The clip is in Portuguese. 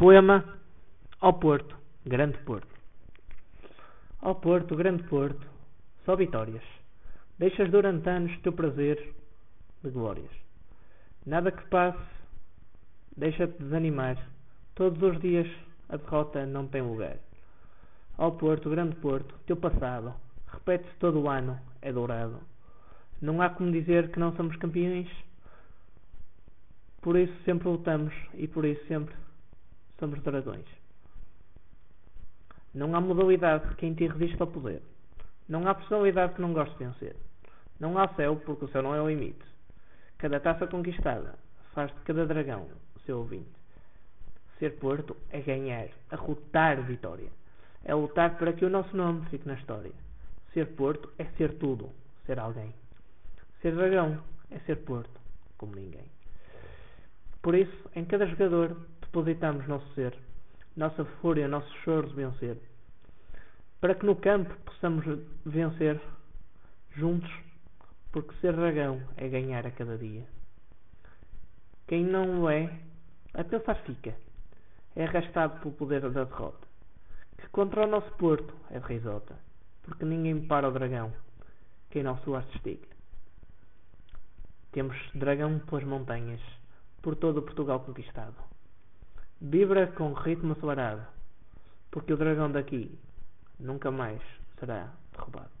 Poema ao Porto, Grande Porto. Ao Porto, Grande Porto, só vitórias. Deixas durante anos teu prazer de glórias. Nada que passe deixa-te desanimar. Todos os dias a derrota não tem lugar. Ao Porto, Grande Porto, teu passado repete-se todo o ano, é dourado. Não há como dizer que não somos campeões. Por isso sempre lutamos e por isso sempre somos dragões. Não há modalidade que em ti resista ao poder. Não há personalidade que não goste de vencer. Não há céu, porque o céu não é o limite. Cada taça conquistada faz de cada dragão seu ouvinte. Ser Porto é ganhar, arrotar vitória. É lutar para que o nosso nome fique na história. Ser Porto é ser tudo, ser alguém. Ser dragão é ser Porto, como ninguém. Por isso, em cada jogador depositamos nosso ser, nossa fúria, nosso choro de vencer. Para que no campo possamos vencer juntos, porque ser dragão é ganhar a cada dia. Quem não o é, a pensar fica, é arrastado pelo poder da derrota, que contra o nosso porto é de risota, porque ninguém para o dragão, quem não suar se estiga. Temos dragão pelas montanhas, por todo o Portugal conquistado. Vibra com ritmo acelerado, porque o dragão daqui nunca mais será derrubado.